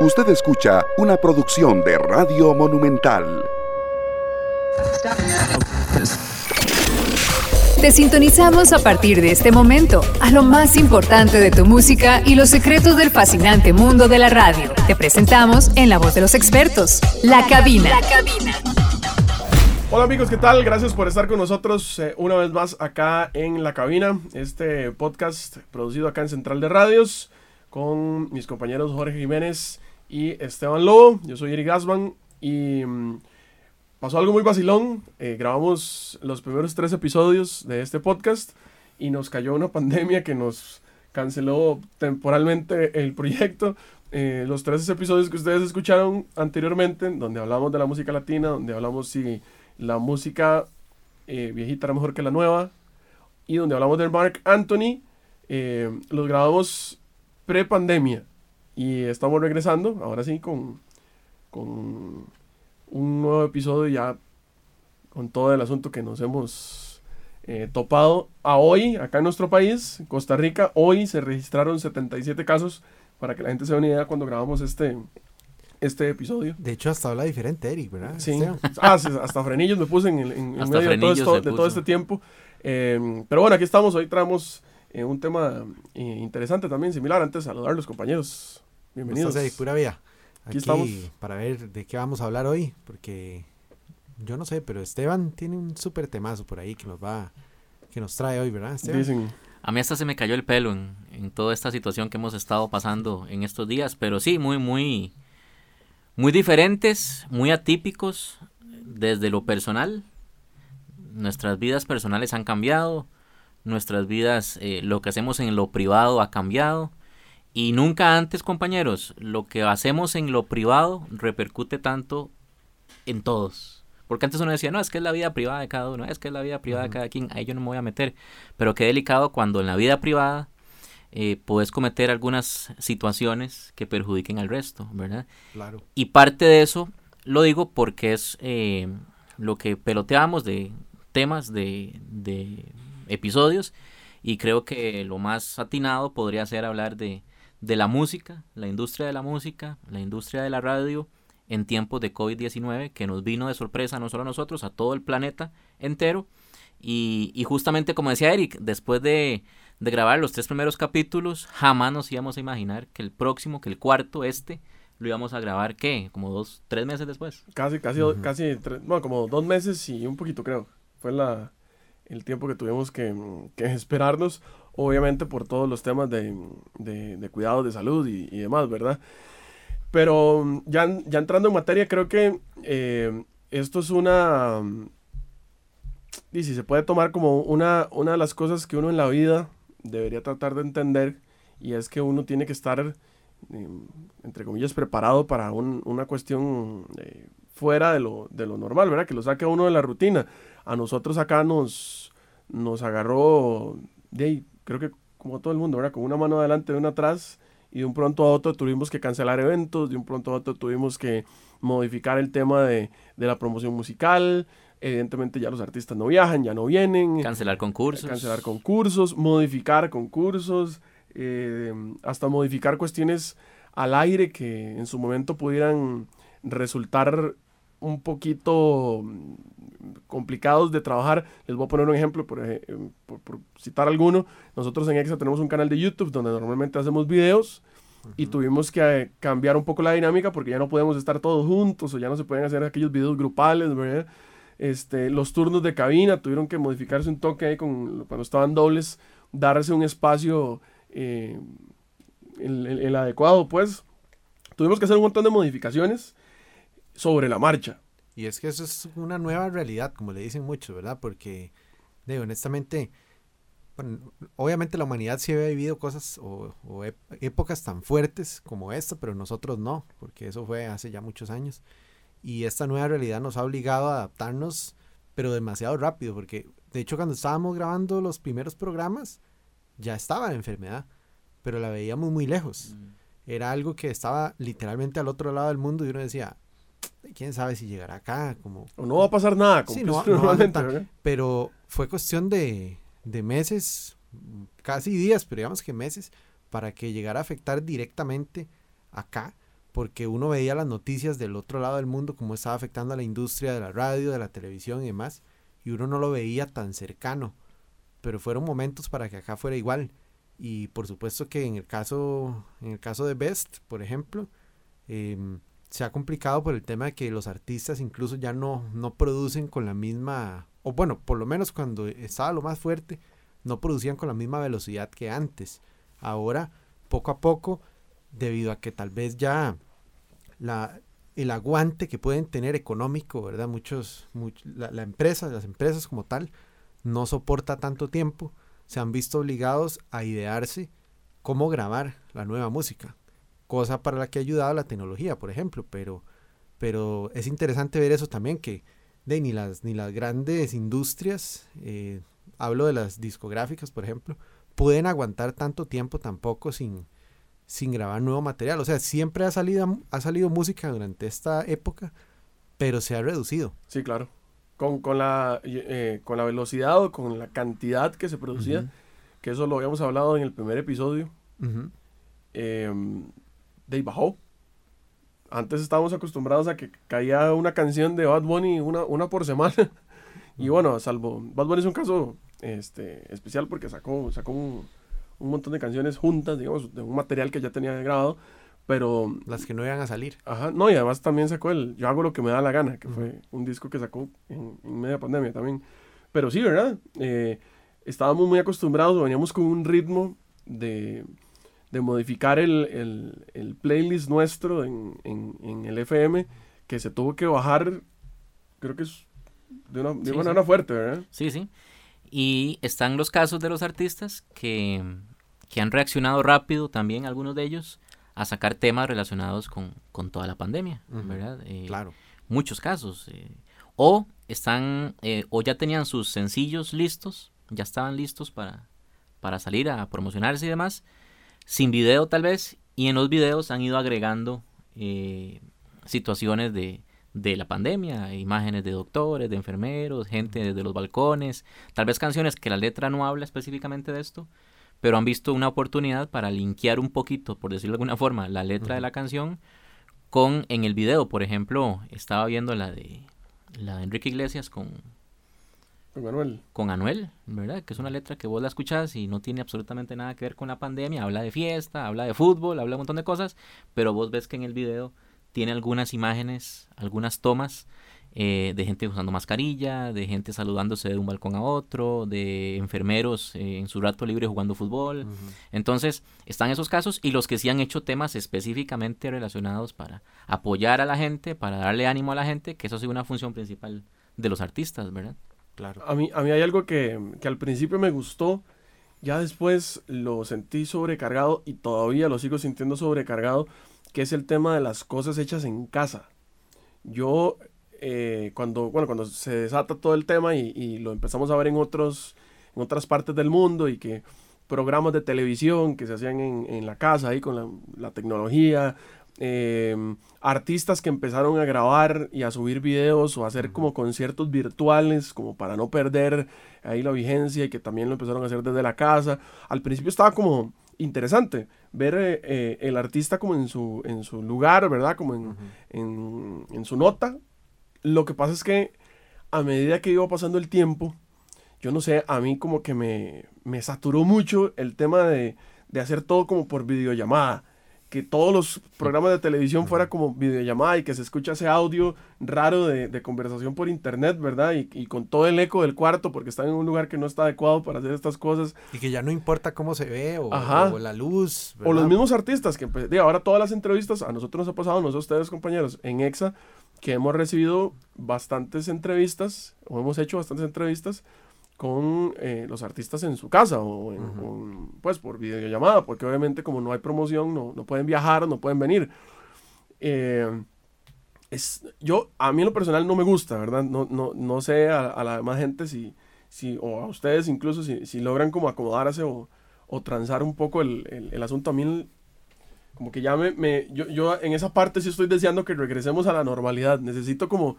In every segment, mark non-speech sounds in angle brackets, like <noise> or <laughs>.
Usted escucha una producción de Radio Monumental. Te sintonizamos a partir de este momento a lo más importante de tu música y los secretos del fascinante mundo de la radio. Te presentamos en la voz de los expertos, La Cabina. La Cabina. Hola amigos, ¿qué tal? Gracias por estar con nosotros eh, una vez más acá en La Cabina, este podcast producido acá en Central de Radios con mis compañeros Jorge Jiménez y Esteban Lobo. Yo soy Eric Gasman y mm, pasó algo muy vacilón. Eh, grabamos los primeros tres episodios de este podcast y nos cayó una pandemia que nos canceló temporalmente el proyecto. Eh, los tres episodios que ustedes escucharon anteriormente, donde hablamos de la música latina, donde hablamos si la música eh, viejita era mejor que la nueva, y donde hablamos del Mark Anthony, los grabamos pre-pandemia. Y estamos regresando, ahora sí, con, con un nuevo episodio ya con todo el asunto que nos hemos eh, topado a hoy, acá en nuestro país, Costa Rica. Hoy se registraron 77 casos, para que la gente se dé una idea cuando grabamos este, este episodio. De hecho, hasta habla diferente, Eric, ¿verdad? Sí. <laughs> Ah, hasta frenillos me puse en, en, medio de todo, de todo, este tiempo. Eh, pero bueno, aquí estamos, hoy traemos eh, un tema interesante también, similar. Antes, saludar a los compañeros. Bienvenidos. Estás pura vía. Aquí, estamos. Para ver de qué vamos a hablar hoy, porque yo no sé, pero Esteban tiene un súper temazo por ahí que nos va, que nos trae hoy, ¿verdad, Esteban? A mí hasta se me cayó el pelo en, en, toda esta situación que hemos estado pasando en estos días, pero sí, muy, muy, muy diferentes, muy atípicos desde lo personal. Nuestras vidas personales han cambiado, nuestras vidas, eh, lo que hacemos en lo privado ha cambiado y nunca antes, compañeros, lo que hacemos en lo privado repercute tanto en todos. Porque antes uno decía, no, es que es la vida privada de cada uno, es que es la vida privada de cada quien, ahí yo no me voy a meter. Pero qué delicado cuando en la vida privada eh, puedes cometer algunas situaciones que perjudiquen al resto, ¿verdad? Claro. Y parte de eso lo digo porque es eh, lo que peloteamos de temas de, de episodios y creo que lo más atinado podría ser hablar de de la música, la industria de la música, la industria de la radio en tiempos de COVID-19 que nos vino de sorpresa no solo a nosotros, a todo el planeta entero. Y, justamente como decía Eric, después de, grabar los tres primeros capítulos, jamás nos íbamos a imaginar que el próximo, que el cuarto, este, lo íbamos a grabar, ¿qué? Como dos, tres meses después. Casi, casi, casi, bueno, como dos meses y un poquito creo. Fue la, el tiempo que tuvimos que, esperarnos obviamente por todos los temas de, de, cuidados de salud y, demás, ¿verdad? Pero ya, ya entrando en materia, creo que eh, esto es una... Y si se puede tomar como una, una de las cosas que uno en la vida debería tratar de entender, y es que uno tiene que estar, eh, entre comillas, preparado para una cuestión eh, fuera de lo, de lo normal, ¿verdad? Que lo saque uno de la rutina. A nosotros acá nos, nos agarró de creo que como todo el mundo, ¿verdad? Con una mano adelante y una atrás, y de un pronto a otro tuvimos que cancelar eventos, de un pronto a otro tuvimos que modificar el tema de, de la promoción musical, evidentemente ya los artistas no viajan, ya no vienen. Cancelar concursos. Cancelar concursos, modificar concursos, eh, hasta modificar cuestiones al aire que en su momento pudieran resultar un poquito complicados de trabajar. Les voy a poner un ejemplo, por, eh, por, citar alguno. Nosotros en EXA tenemos un canal de YouTube donde normalmente hacemos videos y tuvimos que eh, cambiar un poco la dinámica porque ya no podemos estar todos juntos o ya no se pueden hacer aquellos videos grupales, Este, los turnos de cabina tuvieron que modificarse un toque ahí con, cuando estaban dobles, darse un espacio eh, el, adecuado, pues. Tuvimos que hacer un montón de modificaciones sobre la marcha. Y es que eso es una nueva realidad, como le dicen muchos, ¿verdad? Porque, de, honestamente, obviamente la humanidad sí había vivido cosas o, épocas tan fuertes como esta, pero nosotros no, porque eso fue hace ya muchos años. Y esta nueva realidad nos ha obligado a adaptarnos, pero demasiado rápido, porque de hecho cuando estábamos grabando los primeros programas, ya estaba la enfermedad, pero la veíamos muy lejos. Mm. Era algo que estaba literalmente al otro lado del mundo y uno decía, quién sabe si llegará acá. Como, o no va a pasar nada. Como sí, no, pero fue cuestión de, de meses, casi días, pero digamos que meses, para que llegara a afectar directamente acá, porque uno veía las noticias del otro lado del mundo, cómo estaba afectando a la industria de la radio, de la televisión y demás, y uno no lo veía tan cercano, pero fueron momentos para que acá fuera igual. Y por supuesto que en el caso, en el caso de Best, por ejemplo, em, se ha complicado por el tema de que los artistas incluso ya no, no producen con la misma, o bueno, por lo menos cuando estaba lo más fuerte, no producían con la misma velocidad que antes. Ahora, poco a poco, debido a que tal vez ya la, el aguante que pueden tener económico, ¿verdad? Muchos, la, la empresa, las empresas como tal, no soporta tanto tiempo se han visto obligados a idearse cómo grabar la nueva música, cosa para la que ha ayudado la tecnología, por ejemplo, pero, pero es interesante ver eso también, que de, ni, las, ni las grandes industrias, eh, hablo de las discográficas, por ejemplo, pueden aguantar tanto tiempo tampoco sin, sin grabar nuevo material. O sea, siempre ha salido, ha salido música durante esta época, pero se ha reducido. Sí, claro con, con, la, eh, con la velocidad o con la cantidad que se producía, que eso lo habíamos hablado en el primer episodio, de ahí bajó. Antes estábamos acostumbrados a que caía una canción de Bad Bunny una, una por semana. <laughs> y bueno, salvo, Bad Bunny es un caso este, especial porque sacó, sacó un, un montón de canciones juntas, digamos, de un material que ya tenía grabado pero... Las que no iban a salir. Ajá, no, y además también sacó el Yo hago lo que me da la gana, que fue un disco que sacó en, media pandemia también. Pero sí, ¿verdad? Eh, estábamos muy acostumbrados, veníamos con un ritmo de, de modificar el, el, el, playlist nuestro en, en, en, el FM, que se tuvo que bajar, creo que es de una, de manera fuerte, ¿verdad? Sí, sí. Y están los casos de los artistas que, que han reaccionado rápido, también algunos de ellos, a sacar temas relacionados con, toda la pandemia, ¿verdad? Eh, claro. Muchos casos. Eh, o están, eh, o ya tenían sus sencillos listos, ya estaban listos para, para salir a promocionarse y demás, sin video tal vez, y en los videos han ido agregando situaciones de, de la pandemia, imágenes de doctores, de enfermeros, gente desde los balcones, tal vez canciones que la letra no habla específicamente de esto, pero han visto una oportunidad para linkear un poquito, por decirlo de alguna forma, la letra de la canción con en el video, por ejemplo, estaba viendo la de la de Enrique Iglesias con con Anuel. Con Anuel, ¿verdad? Que es una letra que vos la escuchás y no tiene absolutamente nada que ver con la pandemia. Habla de fiesta, habla de fútbol, habla de un montón de cosas, pero vos ves que en el video tiene algunas imágenes, algunas tomas eh, de gente usando mascarilla, de gente saludándose de un balcón a otro, de enfermeros eh, en su rato libre jugando fútbol. Entonces, están esos casos y los que sí han hecho temas específicamente relacionados para apoyar a la gente, para darle ánimo a la gente, que eso ha sido una función principal de los artistas, ¿verdad? Claro. A mí, a mí hay algo que, que al principio me gustó, ya después lo sentí sobrecargado y todavía lo sigo sintiendo sobrecargado, que es el tema de las cosas hechas en casa. Yo eh, cuando, bueno, cuando se desata todo el tema y, lo empezamos a ver en, otros, en otras partes del mundo y que programas de televisión que se hacían en, la casa ahí con la, tecnología, em, artistas que empezaron a grabar y a subir videos o a hacer como conciertos virtuales como para no perder ahí la vigencia y que también lo empezaron a hacer desde la casa. Al principio estaba como interesante ver eh, eh, el artista como en su, en su lugar, ¿verdad? Como en, en, en su nota, lo que pasa es que a medida que iba pasando el tiempo, yo no sé, a mí como que me, me saturó mucho el tema de, de hacer todo como por videollamada que todos los programas de televisión fuera como videollamada y que se escucha ese audio raro de, de conversación por internet, ¿verdad? Y, y, con todo el eco del cuarto porque están en un lugar que no está adecuado para hacer estas cosas. Y que ya no importa cómo se ve o, o la luz. ¿verdad? O los mismos artistas que, pues, ahora todas las entrevistas, a nosotros nos ha pasado, nosotros ustedes compañeros, en EXA, que hemos recibido bastantes entrevistas, o hemos hecho bastantes entrevistas con eh, los artistas en su casa o pues por videollamada, porque obviamente como no hay promoción, no, no pueden viajar, no pueden venir. Eh, es, yo, a mí en lo personal no me gusta, ¿verdad? No, no, no sé a, la demás gente si, si, o a ustedes incluso, si, si logran como acomodarse o, o transar un poco el, el, el asunto. A mí como que ya me, me yo, yo, en esa parte sí estoy deseando que regresemos a la normalidad. Necesito como,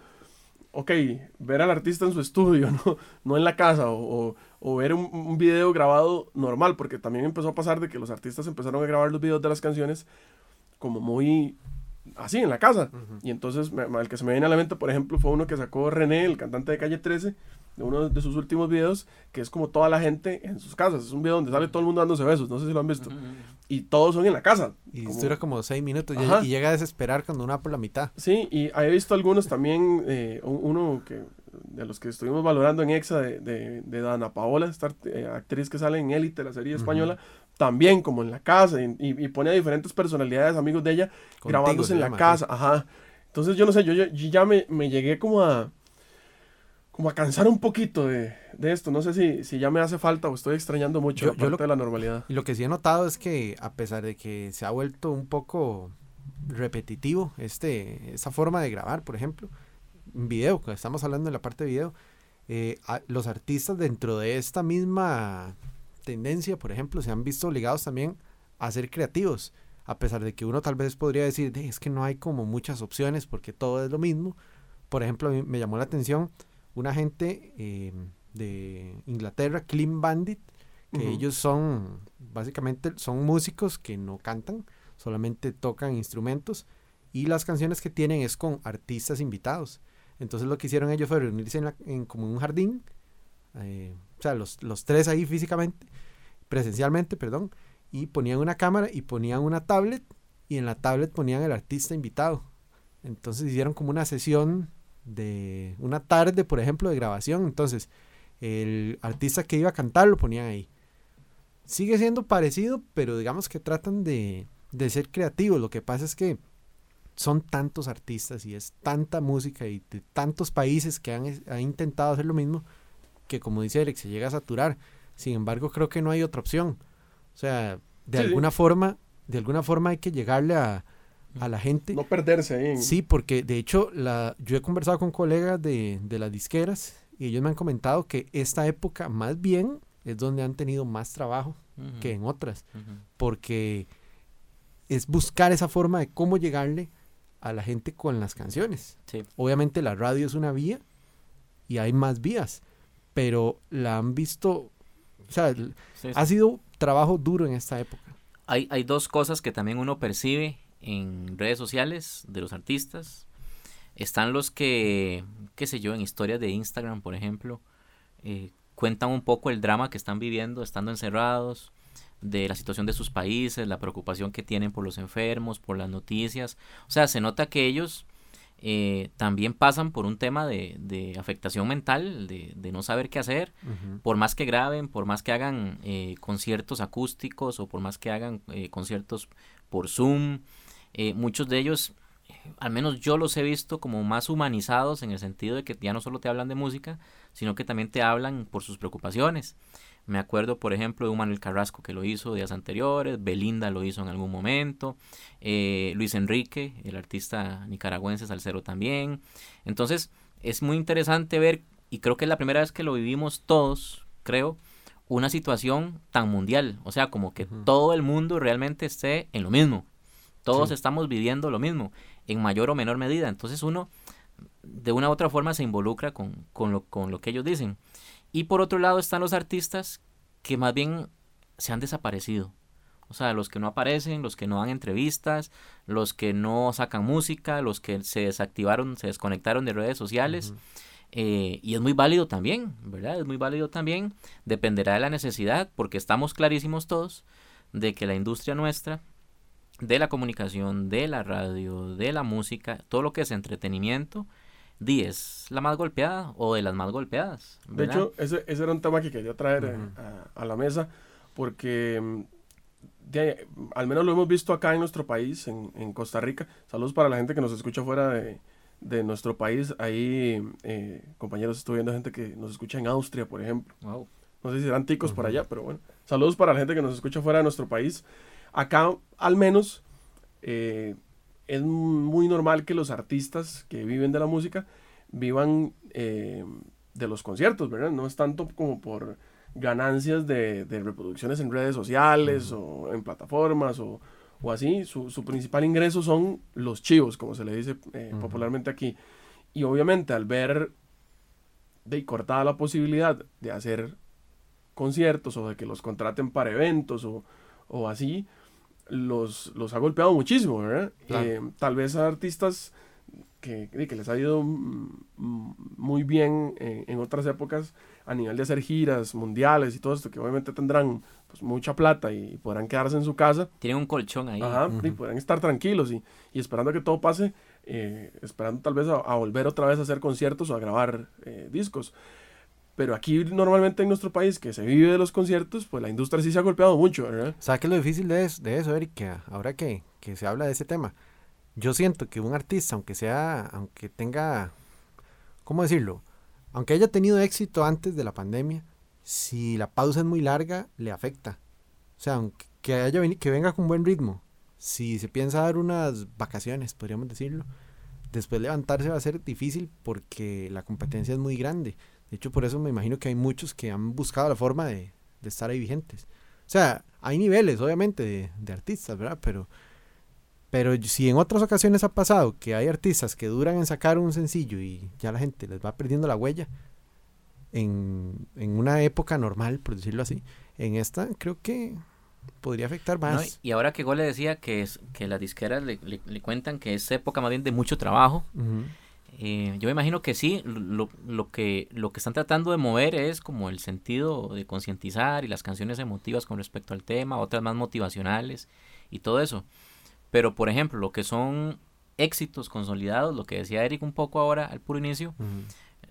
ok, ver al artista en su estudio, <laughs> no, no en la casa, o, o, ver un, un, video grabado normal, porque también empezó a pasar de que los artistas empezaron a grabar los videos de las canciones como muy así en la casa. Y entonces me- el que se me viene a la mente, por ejemplo, fue uno que sacó René, el cantante de Calle 13, de uno de sus últimos videos, que es como toda la gente en sus casas. Es un video donde sale todo el mundo dándose besos, no sé si lo han visto. Y todos son en la casa. Y como- dura como seis minutos y, Ajá. y llega a desesperar cuando uno va por la mitad. Sí, y he visto algunos también, eh, un- uno que de los que estuvimos valorando en EXA de, de, de Dana Paola, esta eh, actriz que sale en Élite, la serie española, también como en la casa, y, y- pone a diferentes personalidades, amigos de ella, Contigo grabándose se en la llama, casa, ajá. Entonces yo no sé, yo, yo- yo ya me, me llegué como a como a cansar un poquito de, de esto, no sé si, si ya me hace falta o estoy extrañando mucho Yo- la parte lo- de la normalidad. Lo que sí he notado es que a pesar de que se ha vuelto un poco repetitivo este, esa forma de grabar, por ejemplo, en video, que estamos hablando de la parte de video, eh, a- los artistas dentro de esta misma tendencia, por ejemplo, se han visto obligados también a ser creativos, a pesar de que uno tal vez podría decir, "De, es que no hay como muchas opciones porque todo es lo mismo. Por ejemplo, a mí me llamó la atención una gente eh, de Inglaterra, Clean Bandit, que ellos son, básicamente, son músicos que no cantan, solamente tocan instrumentos y las canciones que tienen es con artistas invitados. Entonces lo que hicieron ellos fue reunirse en, la- en como un jardín, eh, o sea, los, los tres ahí físicamente, presencialmente, perdón, y ponían una cámara y ponían una tablet y en la tablet ponían el artista invitado. Entonces hicieron como una sesión de una tarde, por ejemplo, de grabación. Entonces, el artista que iba a cantar lo ponían ahí. Sigue siendo parecido, pero digamos que tratan de, de ser creativos. Lo que pasa es que son tantos artistas y es tanta música y de tantos países que han, han intentado hacer lo mismo que como dice Eric, se llega a saturar. Sin embargo, creo que no hay otra opción. O sea, de Sí, sí. alguna forma, de alguna forma hay que llegarle a, a la gente. No perderse ahí. Sí, porque de hecho la, yo he conversado con colegas de, de las disqueras y ellos me han comentado que esta época más bien es donde han tenido más trabajo que en otras, porque es buscar esa forma de cómo llegarle a la gente con las canciones. Sí. Obviamente la radio es una vía y hay más vías, pero la han visto, o sea, l- Sí, sí. ha sido trabajo duro en esta época. Hay, hay dos cosas que también uno percibe en redes sociales de los artistas. Están los que, qué sé yo, en historias de Instagram, por ejemplo, eh, cuentan un poco el drama que están viviendo estando encerrados, de la situación de sus países, la preocupación que tienen por los enfermos, por las noticias. O sea, se nota que ellos eh, también pasan por un tema de, de afectación mental, de, de no saber qué hacer, por más que graben, por más que hagan eh, conciertos acústicos o por más que hagan eh, conciertos por Zoom, eh, muchos de ellos, al menos yo los he visto como más humanizados en el sentido de que ya no solo te hablan de música, sino que también te hablan por sus preocupaciones. Me acuerdo, por ejemplo, de un Manuel Carrasco que lo hizo días anteriores, Belinda lo hizo en algún momento, eh, Luis Enrique, el artista nicaragüense salsero también. Entonces, es muy interesante ver, y creo que es la primera vez que lo vivimos todos, creo, una situación tan mundial. O sea, como que todo el mundo realmente esté en lo mismo. Todos Sí. estamos viviendo lo mismo, en mayor o menor medida. Entonces uno, de una u otra forma, se involucra con, con, lo, con lo que ellos dicen. Y por otro lado están los artistas que más bien se han desaparecido. O sea, los que no aparecen, los que no dan entrevistas, los que no sacan música, los que se desactivaron, se desconectaron de redes sociales. Eh, y es muy válido también, ¿verdad? Es muy válido también. Dependerá de la necesidad, porque estamos clarísimos todos de que la industria nuestra, de la comunicación, de la radio, de la música, todo lo que es entretenimiento, di, es la más golpeada o de las más golpeadas. De hecho, ese, ese era un tema que quería traer eh, a, a la mesa, porque mm, de- al menos lo hemos visto acá en nuestro país, en, en Costa Rica. Saludos para la gente que nos escucha fuera de, de nuestro país. Ahí, eh, compañeros, estoy viendo gente que nos escucha en Austria, por ejemplo. Wow. No sé si serán ticos por Ujú. allá, pero bueno. Saludos para la gente que nos escucha fuera de nuestro país. Acá, al menos, eh, es muy normal que los artistas que viven de la música vivan eh, de los conciertos, ¿verdad? No es tanto como por ganancias de, de reproducciones en redes sociales o en plataformas o, o así. Su, su principal ingreso son los chivos, como se le dice eh, popularmente aquí. Y obviamente al ver de cortada la posibilidad de hacer conciertos o de que los contraten para eventos o, o así, los, los ha golpeado muchísimo, ¿verdad? Eh, tal vez a artistas que, que, les ha ido muy bien en otras épocas a nivel de hacer giras mundiales y todo esto, que obviamente tendrán pues, mucha plata y podrán quedarse en su casa. Tienen un colchón ahí. Ajá, y podrán estar tranquilos y, y esperando a que todo pase, eh, esperando tal vez a, volver otra vez a hacer conciertos o a grabar eh, discos. Pero aquí normalmente en nuestro país que se vive de los conciertos, pues la industria sí se ha golpeado mucho, ¿verdad? ¿Sabes qué es lo difícil de eso, de eso Eric? ahora que, que se habla de ese tema, yo siento que un artista, aunque sea, aunque tenga, ¿cómo decirlo? Aunque haya tenido éxito antes de la pandemia, si la pausa es muy larga, le afecta. O sea, aunque que, haya que venga con buen ritmo, si se piensa dar unas vacaciones, podríamos decirlo, después levantarse va a ser difícil porque la competencia es muy grande. De hecho, por eso me imagino que hay muchos que han buscado la forma de, estar ahí vigentes. O sea, hay niveles, obviamente, de, artistas, ¿verdad? Pero, pero si en otras ocasiones ha pasado que hay artistas que duran en sacar un sencillo y ya la gente les va perdiendo la huella, en, en una época normal, por decirlo así, en esta creo que podría afectar más. y ahora que Gole decía que, es, que las disqueras le, le, cuentan que es época más bien de mucho trabajo, eh, yo me imagino que sí, lo, lo, que, lo que están tratando de mover es como el sentido de concientizar y las canciones emotivas con respecto al tema, otras más motivacionales y todo eso. Pero, por ejemplo, lo que son éxitos consolidados, lo que decía Eric un poco ahora al puro inicio,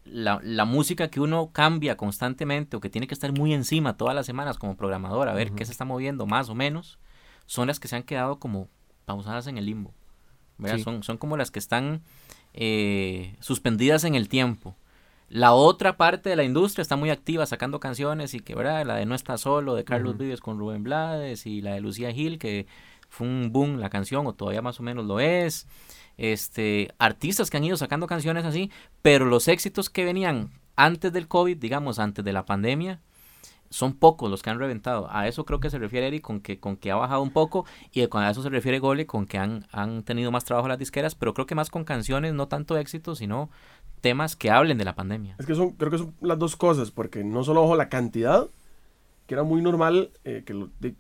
la, la, música que uno cambia constantemente o que tiene que estar muy encima todas las semanas como programador a ver qué se está moviendo más o menos, son las que se han quedado como pausadas en el limbo. Son, son como las que están eh, suspendidas en el tiempo. La otra parte de la industria está muy activa sacando canciones y que, ¿verdad? La de No está solo, de Carlos Vives con Rubén Blades y la de Lucía Gil, que fue un boom la canción o todavía más o menos lo es. Este, artistas que han ido sacando canciones así, pero los éxitos que venían antes del COVID, digamos, antes de la pandemia, son pocos los que han reventado. A eso creo que se refiere Eric con que, con que ha bajado un poco y a eso se refiere Gole con que han, han tenido más trabajo las disqueras, pero creo que más con canciones, no tanto éxito, sino temas que hablen de la pandemia. Es que son, creo que son las dos cosas, porque no solo ojo la cantidad, que era muy normal eh, que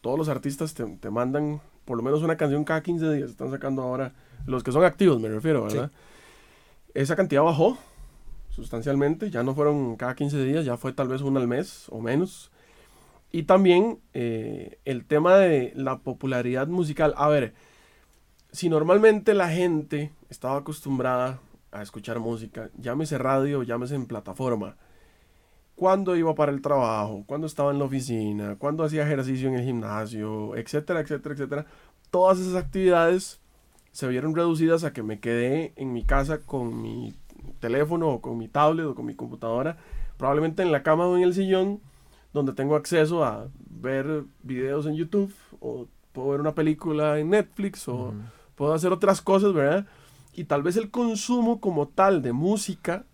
todos los artistas te, te, mandan por lo menos una canción cada 15 días, están sacando ahora, los que son activos me refiero, ¿verdad? Esa cantidad bajó, sustancialmente, ya no fueron cada 15 días, ya fue tal vez una al mes o menos. Y también eh, el tema de la popularidad musical. A ver, si normalmente la gente estaba acostumbrada a escuchar música, llámese radio, llámese en plataforma, cuando iba para el trabajo, cuando estaba en la oficina, cuando hacía ejercicio en el gimnasio, etcétera, etcétera, etcétera, todas esas actividades se vieron reducidas a que me quedé en mi casa con mi teléfono o con mi tablet o con mi computadora, probablemente en la cama o en el sillón, donde tengo acceso a ver videos en YouTube o puedo ver una película en Netflix o puedo hacer otras cosas, ¿verdad? Y tal vez el consumo como tal de música,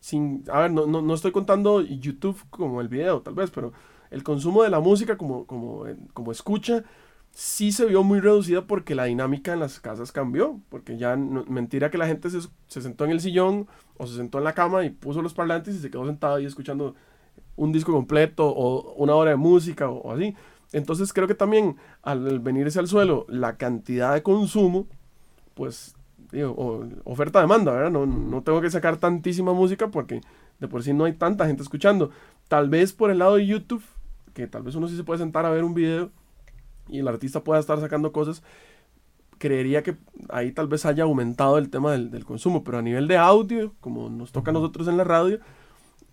sin, a ver, no, no, no estoy contando YouTube como el video, tal vez, pero el consumo de la música como, como, como escucha, sí se vio muy reducida porque la dinámica en las casas cambió, porque ya mentira que la gente se, sentó en el sillón o se sentó en la cama y puso los parlantes y se quedó sentado ahí escuchando un disco completo o una hora de música o, así. Entonces creo que también al venirse al suelo la cantidad de consumo, pues digo, oferta-demanda, ¿verdad? No, no tengo que sacar tantísima música porque de por sí no hay tanta gente escuchando. Tal vez por el lado de YouTube, que tal vez uno sí se puede sentar a ver un video y el artista pueda estar sacando cosas, creería que ahí tal vez haya aumentado el tema del, consumo, pero a nivel de audio, como nos toca a nosotros en la radio,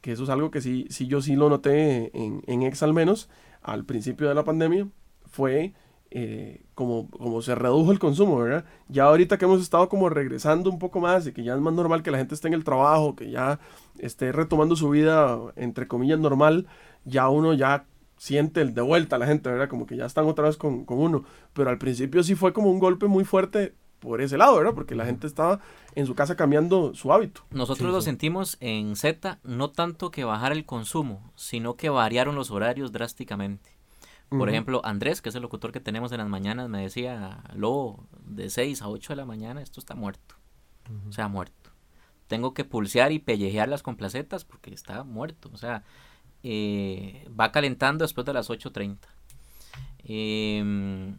que eso es algo que sí, sí yo sí lo noté en, en Ex al menos, al principio de la pandemia, fue eh, como, como se redujo el consumo, ¿verdad? Ya ahorita que hemos estado como regresando un poco más y que ya es más normal que la gente esté en el trabajo, que ya esté retomando su vida, entre comillas, normal, ya uno ya siente el de vuelta la gente, ¿verdad? Como que ya están otra vez con, uno. Pero al principio sí fue como un golpe muy fuerte por ese lado, ¿verdad? Porque la gente estaba en su casa cambiando su hábito. Nosotros lo sentimos en Z, no tanto que bajar el consumo, sino que variaron los horarios drásticamente. Por ejemplo, Andrés, que es el locutor que tenemos en las mañanas, me decía, lo de 6 a 8 de la mañana esto está muerto. O sea, muerto. Tengo que pulsear y pellejear las complacetas porque está muerto. O sea, eh, va calentando después de las 8.30. Em,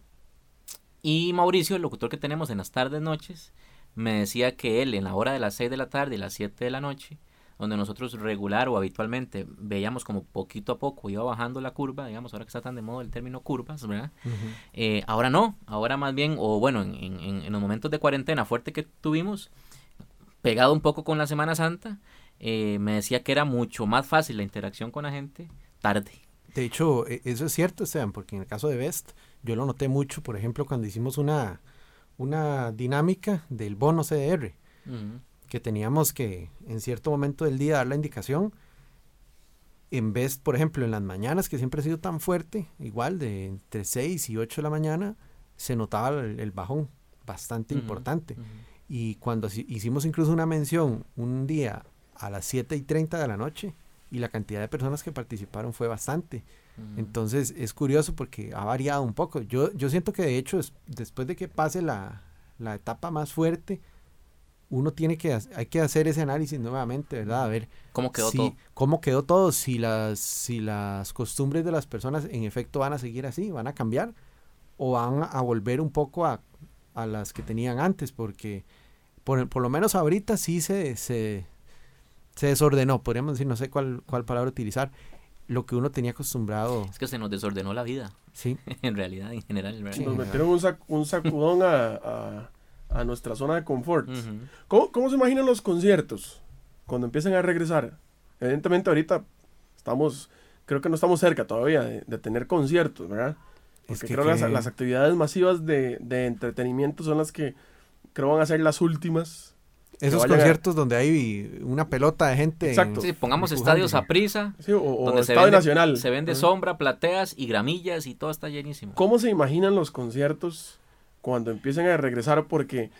Y Mauricio, el locutor que tenemos en las tardes, noches, me decía que él en la hora de las 6 de la tarde y las 7 de la noche, donde nosotros regular o habitualmente veíamos como poquito a poco iba bajando la curva, digamos, ahora que está tan de moda el término curvas, ¿verdad? Eh, ahora no, ahora más bien, o bueno, en, en, en, los momentos de cuarentena fuerte que tuvimos, pegado un poco con la Semana Santa, eh, me decía que era mucho más fácil la interacción con la gente tarde. De hecho, e, eso es cierto, Esteban, porque en el caso de Best, yo lo noté mucho, por ejemplo, cuando hicimos una, una dinámica del bono CDR, que teníamos que en cierto momento del día dar la indicación. En vez, por ejemplo, en las mañanas, que siempre ha sido tan fuerte, igual de entre 6 y 8 de la mañana, se notaba el, bajón bastante importante. Y cuando hicimos incluso una mención un día a las 7 y 30 de la noche, y la cantidad de personas que participaron fue bastante. Entonces es curioso porque ha variado un poco. Yo, yo siento que de hecho es, después de que pase la, la, etapa más fuerte, uno tiene que, hay que hacer ese análisis nuevamente, ¿verdad? A ver cómo quedó todo. Cómo quedó todo, si las, si las costumbres de las personas en efecto van a seguir así, van a cambiar o van a volver un poco a, a las que tenían antes, porque por, por lo menos ahorita sí se, se, se desordenó, podríamos decir, no sé cuál, cuál palabra utilizar, lo que uno tenía acostumbrado. Es que se nos desordenó la vida. Sí. <laughs> en realidad, en general. nos metieron un, un sacudón a, a, nuestra zona de confort. ¿Cómo, ¿Cómo, se imaginan los conciertos cuando empiecen a regresar? Evidentemente ahorita estamos, creo que no estamos cerca todavía de, tener conciertos, ¿verdad? Porque creo que las, las, actividades masivas de, de entretenimiento son las que creo van a ser las últimas esos conciertos donde hay una pelota de gente. Exacto. Sí, pongamos estadios a prisa. Sí, o, donde Estadio se Nacional. Se vende sombra, plateas y gramillas y todo está llenísimo. ¿Cómo se imaginan los conciertos cuando empiecen a regresar? Porque,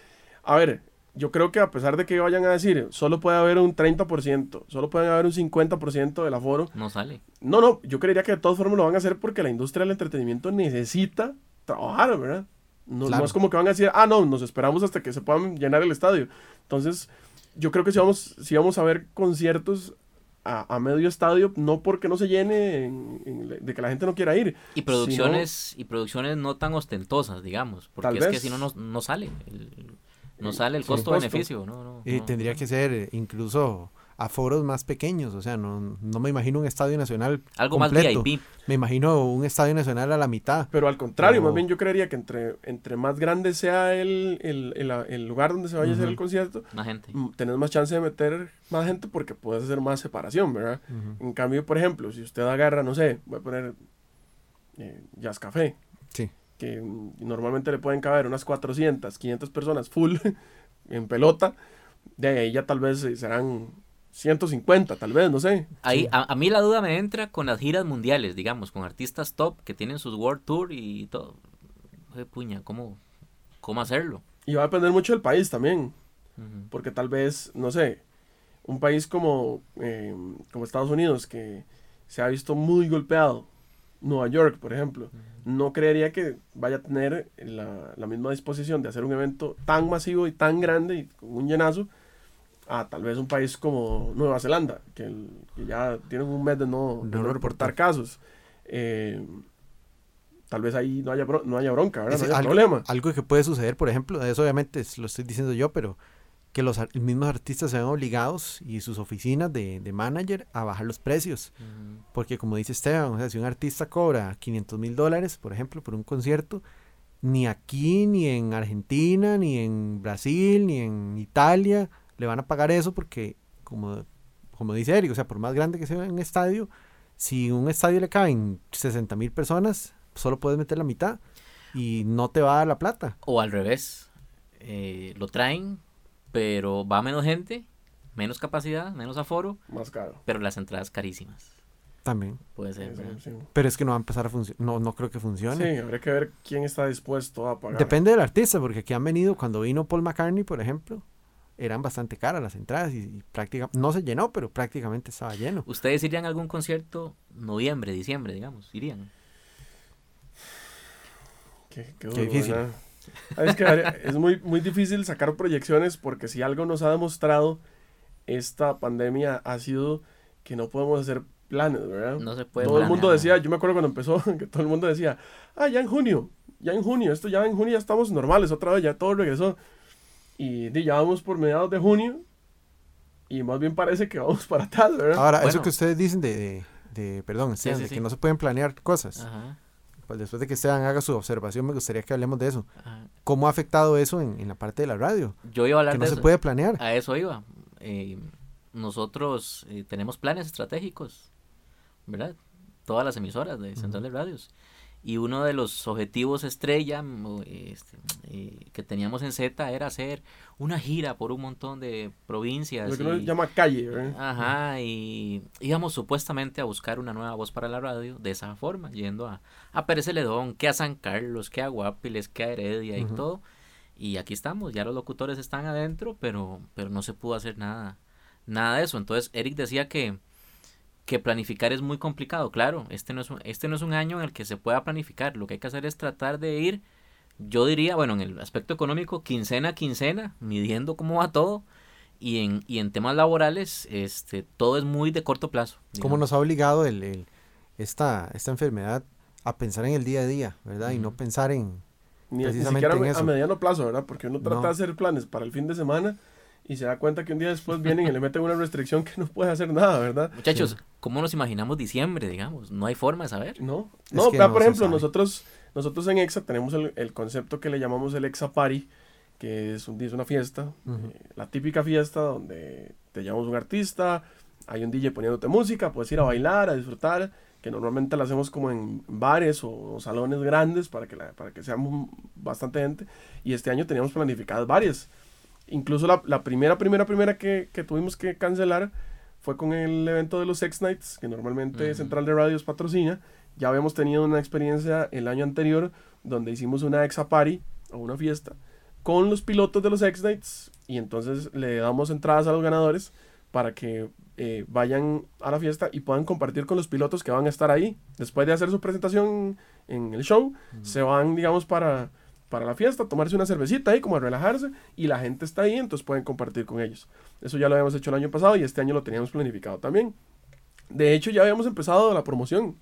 a ver, yo creo que a pesar de que vayan a decir, solo puede haber un 30%, solo pueden haber un 50% del aforo. No sale. No, no, yo creería que de todas formas lo van a hacer porque la industria del entretenimiento necesita trabajar, ¿verdad? No, no, es como que van a decir, ah, no, nos esperamos hasta que se puedan llenar el estadio. Entonces, yo creo que si vamos, si vamos a ver conciertos a, medio estadio, no porque no se llene de que la gente no quiera ir. Y producciones, y producciones no tan ostentosas, digamos, porque es que si no, no, sale. no sale el costo-beneficio. no, y tendría que ser eh, incluso a foros más pequeños, o sea, no, no me imagino un estadio nacional algo más VIP. Me imagino un estadio nacional a la mitad. Pero al contrario, más bien yo creería que entre, entre más grande sea el, el, el, lugar donde se vaya a hacer el concierto, más gente. tenés más chance de meter más gente porque puedes hacer más separación, ¿verdad? En cambio, por ejemplo, si usted agarra, no sé, voy a poner eh, Jazz Café. Sí. Que normalmente le pueden caber unas 400, 500 personas full <laughs> en pelota. De ahí ya tal vez serán 150 tal vez, no sé. Ahí, a, mí la duda me entra con las giras mundiales, digamos, con artistas top que tienen sus World Tour y todo. Oye, puña, ¿cómo, ¿cómo hacerlo? Y va a depender mucho del país también. Porque tal vez, no sé, un país como, eh, como Estados Unidos que se ha visto muy golpeado, Nueva York, por ejemplo, no creería que vaya a tener la, la misma disposición de hacer un evento tan masivo y tan grande y con un llenazo a tal vez un país como Nueva Zelanda, que, ya tienen un mes de no, reportar casos. Eh, tal vez ahí no haya, no haya bronca, no haya algo, problema. Algo que puede suceder, por ejemplo, eso obviamente lo estoy diciendo yo, pero que los mismos artistas se ven obligados y sus oficinas de, de manager a bajar los precios. Porque como dice Esteban, o sea, si un artista cobra 500 mil dólares, por ejemplo, por un concierto, ni aquí, ni en Argentina, ni en Brasil, ni en Italia, le van a pagar eso porque, como, como dice Eric, o sea, por más grande que sea un estadio, si un estadio le caben 60 mil personas, solo puedes meter la mitad y no te va a dar la plata. O al revés, eh, lo traen, pero va menos gente, menos capacidad, menos aforo. Más caro. Pero las entradas carísimas. También. Puede ser. Pero es que no va a empezar a funcionar. No, no creo que funcione. Sí, habría que ver quién está dispuesto a pagar. Depende del artista, porque aquí han venido, cuando vino Paul McCartney, por ejemplo, eran bastante caras las entradas y, prácticamente no se llenó, pero prácticamente estaba lleno. ¿Ustedes irían a algún concierto noviembre, diciembre, digamos? ¿Irían? Qué, difícil. Ah, es, que es muy, muy difícil sacar proyecciones porque si algo nos ha demostrado esta pandemia ha sido que no podemos hacer planes, ¿verdad? No se puede Todo el mundo planear. decía, yo me acuerdo cuando empezó, <laughs> que todo el mundo decía, ah, ya en junio, ya en junio, esto ya en junio ya estamos normales, otra vez ya todo regresó. Y ya vamos por mediados de junio y más bien parece que <laughs> vamos para atrás, ¿verdad? Ahora, eso que ustedes dicen de, de, de- perdón, sí, de sí. que no se pueden planear cosas. Ajá, Pues después de que Esteban haga su observación, me gustaría que hablemos de eso. ajá. ¿Cómo ha afectado eso en, en la parte de la radio? Yo iba a hablar Que no de se eso. puede planear. A eso iba. Eh, nosotros eh, tenemos planes estratégicos, ¿verdad? Todas las emisoras de Central de Radios. Y uno de los objetivos estrella mm, este, eh, que teníamos en Z era hacer una gira por un montón de provincias. Lo que y- llama calle, ¿verdad? Ajá, y íbamos supuestamente a buscar una nueva voz para la radio de esa forma, yendo a, a Pérez Celedón, que a San Carlos, que a Guapiles, que a Heredia y todo. Y aquí estamos, ya los locutores están adentro, pero, pero no se pudo hacer nada, nada de eso. Entonces Eric decía que, que planificar es muy complicado. Claro, este no, es un, este no es un año en el que se pueda planificar. Lo que hay que hacer es tratar de ir, yo diría, bueno, en el aspecto económico, quincena a quincena, midiendo cómo va todo. Y en, y en temas laborales, este, todo es muy de corto plazo. ¿Cómo digamos. nos ha obligado el, el- esta, esta enfermedad a pensar en el día a día, ¿verdad? Y no pensar en... Ni, siquiera en a, eso. mediano plazo, ¿verdad? Porque uno trata No. de hacer planes para el fin de semana y se da cuenta que un día después vienen y le meten una restricción que no puede hacer nada, ¿verdad? Muchachos, ¿cómo nos imaginamos diciembre, digamos? No hay forma de saber. No, Es no, que vea, no por ejemplo, sabe. nosotros, nosotros en EXA tenemos el, el concepto que le llamamos el EXA Party, que es, un, es una fiesta, eh, la típica fiesta donde te llamamos un artista, hay un DJ poniéndote música, puedes ir a bailar, a disfrutar, que normalmente la hacemos como en bares o, o salones grandes para que, la, para que seamos bastante gente, y este año teníamos planificadas varias. Incluso la, la primera, primera, primera que, que tuvimos que cancelar fue con el evento de los Sex Nights, que normalmente. Central de Radios patrocina. Ya habíamos tenido una experiencia el año anterior donde hicimos una exa party o una fiesta con los pilotos de los X Nights y entonces le damos entradas a los ganadores para que eh, vayan a la fiesta y puedan compartir con los pilotos que van a estar ahí. Después de hacer su presentación en el show, se van, digamos, para, para la fiesta, tomarse una cervecita ahí, como a relajarse, y la gente está ahí, entonces pueden compartir con ellos. Eso ya lo habíamos hecho el año pasado y este año lo teníamos planificado también. De hecho, ya habíamos empezado la promoción,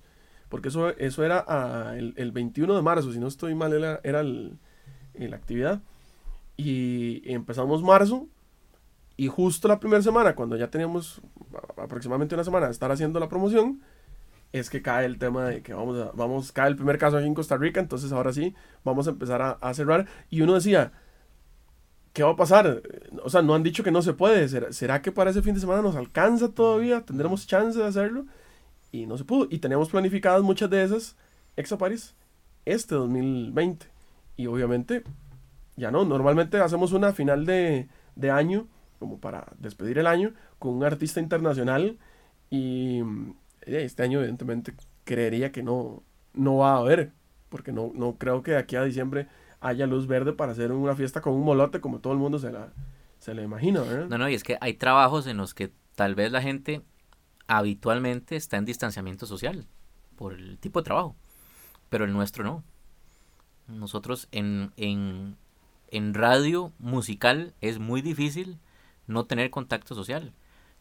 porque eso, eso era ah, el, el 21 de marzo, si no estoy mal, era, era la actividad. Y empezamos marzo, y justo la primera semana, cuando ya teníamos aproximadamente una semana de estar haciendo la promoción, es que cae el tema de que vamos a, vamos, cae el primer caso aquí en Costa Rica, entonces ahora sí, vamos a empezar a, cerrar. Y uno decía, ¿qué va a pasar? O sea, no han dicho que no se puede. ¿Será, será que para ese fin de semana nos alcanza todavía? ¿Tendremos chance de hacerlo? Y no se pudo. Y teníamos planificadas muchas de esas Exa Paris este 2020. Y obviamente, ya no. Normalmente hacemos una final de, de año, como para despedir el año, con un artista internacional. Y eh, este año, evidentemente, creería que no, no va a haber. Porque no, no creo que de aquí a diciembre haya luz verde para hacer una fiesta con un molote como todo el mundo se la, se imagina. No, no, y es que hay trabajos en los que tal vez la gente habitualmente está en distanciamiento social por el tipo de trabajo, pero el nuestro no. Nosotros en, en, en radio musical es muy difícil no tener contacto social.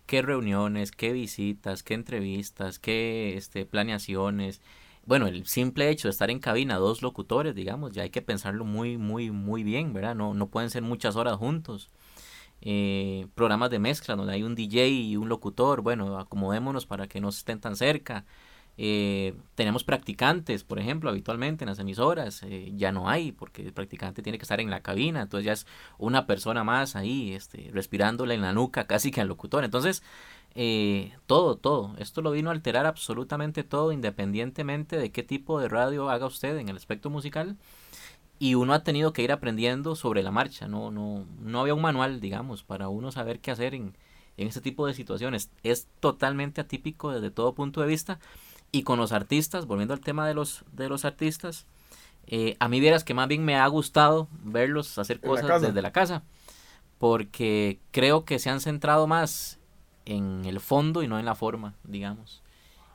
¿Qué reuniones, qué visitas, qué entrevistas, qué este, planeaciones? Bueno, el simple hecho de estar en cabina dos locutores, digamos, ya hay que pensarlo muy, muy, muy bien, ¿verdad? No, no pueden ser muchas horas juntos eh, programas de mezcla donde hay un DJ y un locutor, bueno, acomodémonos para que no estén tan cerca. Eh, tenemos practicantes, por ejemplo, habitualmente en las emisoras, eh, ya no hay, porque el practicante tiene que estar en la cabina, entonces ya es una persona más ahí, este, respirándole en la nuca casi que al locutor. Entonces, eh, todo, todo, esto lo vino a alterar absolutamente todo, independientemente de qué tipo de radio haga usted en el aspecto musical y uno ha tenido que ir aprendiendo sobre la marcha, no, no, no había un manual, digamos, para uno saber qué hacer en, en este tipo de situaciones. Es totalmente atípico desde todo punto de vista. Y con los artistas, volviendo al tema de los, de los artistas, eh, a mí vieras que más bien me ha gustado verlos hacer la cosas desde la casa, porque creo que se han centrado más en el fondo y no en la forma, digamos.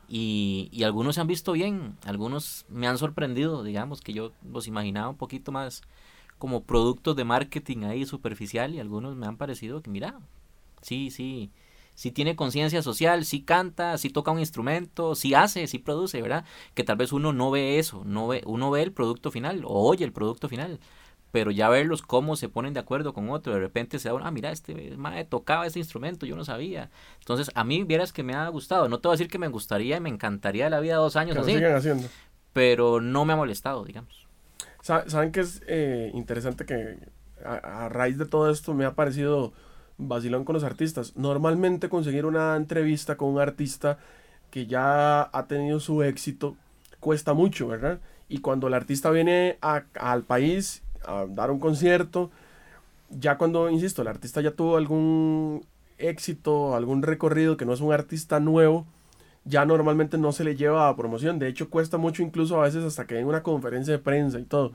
Y, y algunos se han visto bien, algunos me han sorprendido, digamos, que yo los imaginaba un poquito más como productos de marketing ahí superficial y algunos me han parecido que, mira, sí, sí, sí tiene conciencia social, sí canta, sí toca un instrumento, sí hace, sí produce, ¿verdad? Que tal vez uno no ve eso, no ve, uno ve el producto final o oye el producto final, pero ya verlos cómo se ponen de acuerdo con otro, de repente se da una, ah, mira, este madre tocaba ese instrumento, yo no sabía. Entonces, a mí vieras que me ha gustado, no te voy a decir que me gustaría y me encantaría la vida dos años Que así, sigan haciendo. pero no me ha molestado, digamos. Sa- ¿Saben qué es eh, interesante que a, a raíz de todo esto me ha parecido vacilón con los artistas? Normalmente conseguir una entrevista con un artista que ya ha tenido su éxito cuesta mucho, ¿verdad? Y cuando el artista viene a- al país a dar un concierto, ya cuando, insisto, el artista ya tuvo algún éxito, algún recorrido, que no es un artista nuevo, ya normalmente no se le lleva a promoción. De hecho, cuesta mucho incluso a veces hasta que den una conferencia de prensa y todo.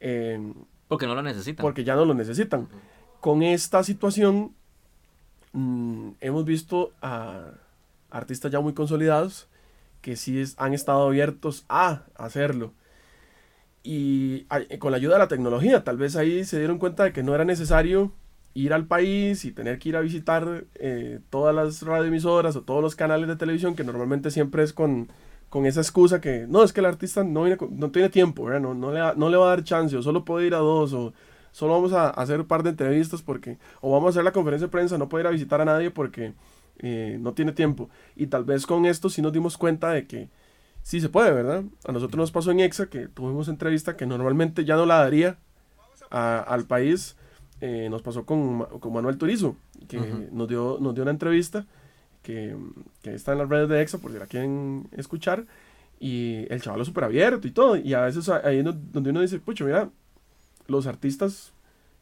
Eh, Porque no lo necesitan. porque ya no lo necesitan. Con esta situación, mm, hemos visto a artistas ya muy consolidados que sí es- han estado abiertos a hacerlo. Y con la ayuda de la tecnología, tal vez ahí se dieron cuenta de que no era necesario ir al país y tener que ir a visitar eh, todas las radioemisoras o todos los canales de televisión, que normalmente siempre es con, con esa excusa que no, es que el artista no, viene no tiene tiempo. No, no, le, no le va a dar chance, o solo puede ir a dos, o solo vamos a hacer un par de entrevistas porque, o vamos a hacer la conferencia de prensa, no puede ir a visitar a nadie porque eh, no tiene tiempo. Y tal vez con esto sí nos dimos cuenta de que sí se puede, ¿verdad? A nosotros nos pasó en EXA que tuvimos entrevista que normalmente ya no la daría a- al país. eh, nos pasó con, con Manuel Turizo, que nos, dio, nos dio una entrevista que, que está en las redes de EXA por si la quieren escuchar. Y el chaval es súper abierto y todo. Y a veces ahí es donde uno dice, pucha, mira, los artistas,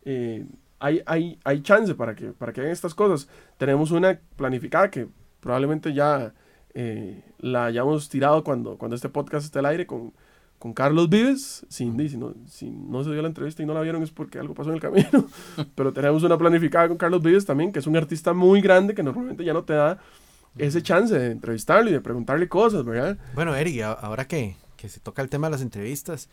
eh, hay, hay, hay chance para que, para que hagan estas cosas. Tenemos una planificada que probablemente ya eh, la hayamos tirado cuando, cuando este podcast esté al aire con, con Carlos Vives. Si, si, no, si no se dio la entrevista y no la vieron es porque algo pasó en el camino. <laughs> Pero tenemos una planificada con Carlos Vives también, que es un artista muy grande que normalmente ya no te da ese chance de entrevistarlo y de preguntarle cosas, ¿verdad? Bueno, Eric, ahora que, que se toca el tema de las entrevistas,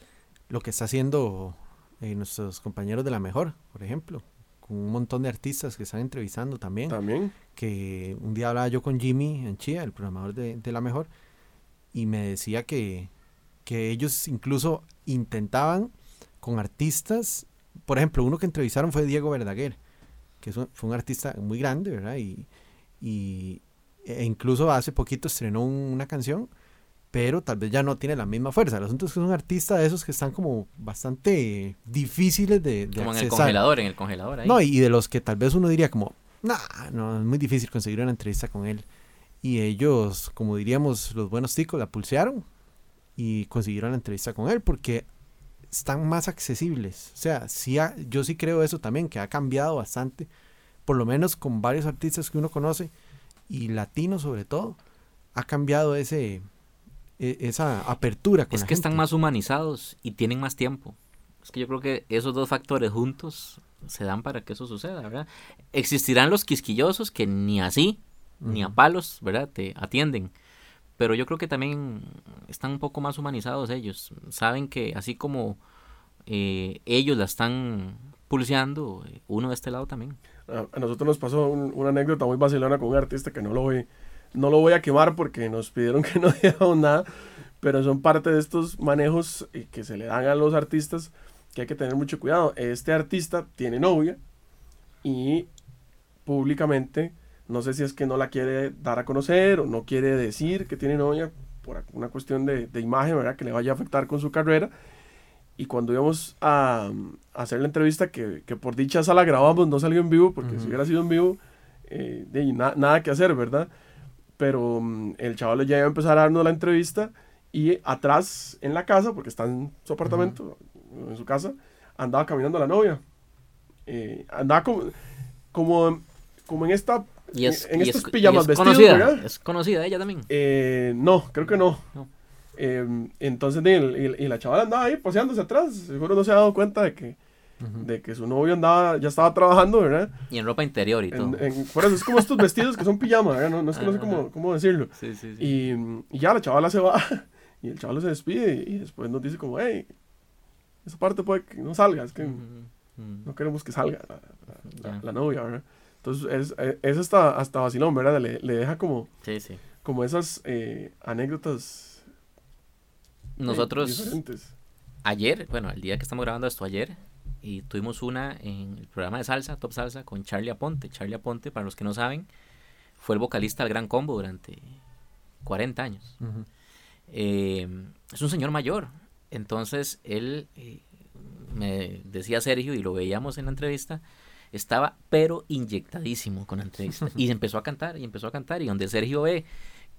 lo que está haciendo eh, nuestros compañeros de la mejor, por ejemplo, con un montón de artistas que están entrevistando también, También. que un día hablaba yo con Jimmy en Chía, el programador de, de la mejor, y me decía que, que ellos incluso intentaban con artistas, por ejemplo, uno que entrevistaron fue Diego Verdaguer, que es un- fue un artista muy grande, ¿verdad? Y, y e incluso hace poquito estrenó un- una canción, pero tal vez ya no tiene la misma fuerza. El asunto es que es un artista de esos que están como bastante difíciles de, de Como en el congelador, en el congelador ahí. No, y de los que tal vez uno diría como, nah, no, es muy difícil conseguir una entrevista con él. Y ellos, como diríamos los buenos ticos, la pulsearon y consiguieron la entrevista con él porque están más accesibles. O sea, sí ha- yo sí creo eso también, que ha cambiado bastante, por lo menos con varios artistas que uno conoce, y latinos sobre todo, ha cambiado ese e- esa apertura con es la que están más humanizados y tienen más tiempo. Es que yo creo que esos dos factores juntos se dan para que eso suceda, ¿verdad? Existirán los quisquillosos que ni así, ni a palos, ¿verdad? Te atienden. Pero yo creo que también están un poco más humanizados ellos. Saben que así como eh, ellos la están pulseando, eh, uno de este lado también. A, a nosotros nos pasó un- una anécdota muy vacilona con un artista que no lo voy, no lo voy a quemar porque nos pidieron que <laughs> no digamos nada, pero son parte de estos manejos que se le dan a los artistas que hay que tener mucho cuidado. Este artista tiene novia y públicamente, no sé si es que no la quiere dar a conocer o no quiere decir que tiene novia por una cuestión de, de imagen, ¿verdad? Que le vaya a afectar con su carrera. Y cuando íbamos a, a hacer la entrevista, que, que por dicha esa la grabamos, no salió en vivo, porque si Ujú. hubiera sido en vivo, eh, de ahí na- nada que hacer, ¿verdad? Pero mm, el chaval ya iba a empezar a darnos la entrevista y atrás en la casa, porque está en su apartamento, en su casa, andaba caminando la novia. Eh, andaba como, como, como en esta Y es, en y estos es- y pijamas es vestidos, conocida, ¿verdad? Es conocida ella también. Eh, no, creo que no. No. Eh, entonces, y, y la chavala andaba ahí paseándose atrás. Seguro no se ha dado cuenta de que, De que su novio andaba, ya estaba trabajando, ¿verdad? Y en ropa interior y todo. En- en- por eso es como estos vestidos que son pijama, ¿verdad? No, no es que no sé cómo, cómo decirlo. Sí, sí, sí. Y, y ya la chavala se va <laughs> y el chaval se despide y después nos dice como, hey, esa parte puede que no salga, es que Ujú, ujú. no queremos que salga la, la- la- novia, ¿verdad? Entonces, es, es, es hasta, hasta vacilón, ¿verdad? Le, le deja como, Sí, sí. como esas eh, anécdotas eh, Nosotros diferentes. ayer, bueno, el día que estamos grabando esto ayer, y tuvimos una en el programa de salsa, Top Salsa, con Charlie Aponte. Charlie Aponte, para los que no saben, fue el vocalista del Gran Combo durante 40 años. Ujú. Eh, es un señor mayor. Entonces él, eh, me decía Sergio, y lo veíamos en la entrevista, estaba pero inyectadísimo con la entrevista. <laughs> Y empezó a cantar, y empezó a cantar. Y donde Sergio ve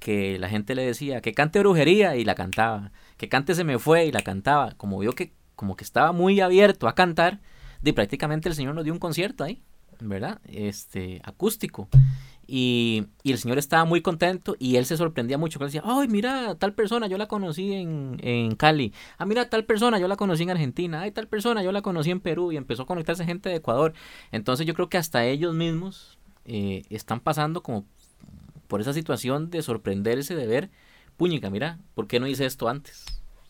que la gente le decía que cante brujería, y la cantaba. Que cante se me fue, y la cantaba. Como vio que, como que estaba muy abierto a cantar, de prácticamente el señor nos dio un concierto ahí, ¿verdad? Este, acústico. Y, y el señor estaba muy contento y él se sorprendía mucho. él decía, ay, mira, tal persona yo la conocí en, en Cali. Ah, mira, tal persona yo la conocí en Argentina. Ay, tal persona yo la conocí en Perú. Y empezó a conectarse gente de Ecuador. Entonces yo creo que hasta ellos mismos eh, están pasando como por esa situación de sorprenderse de ver, puñica, mira, ¿por qué no hice esto antes?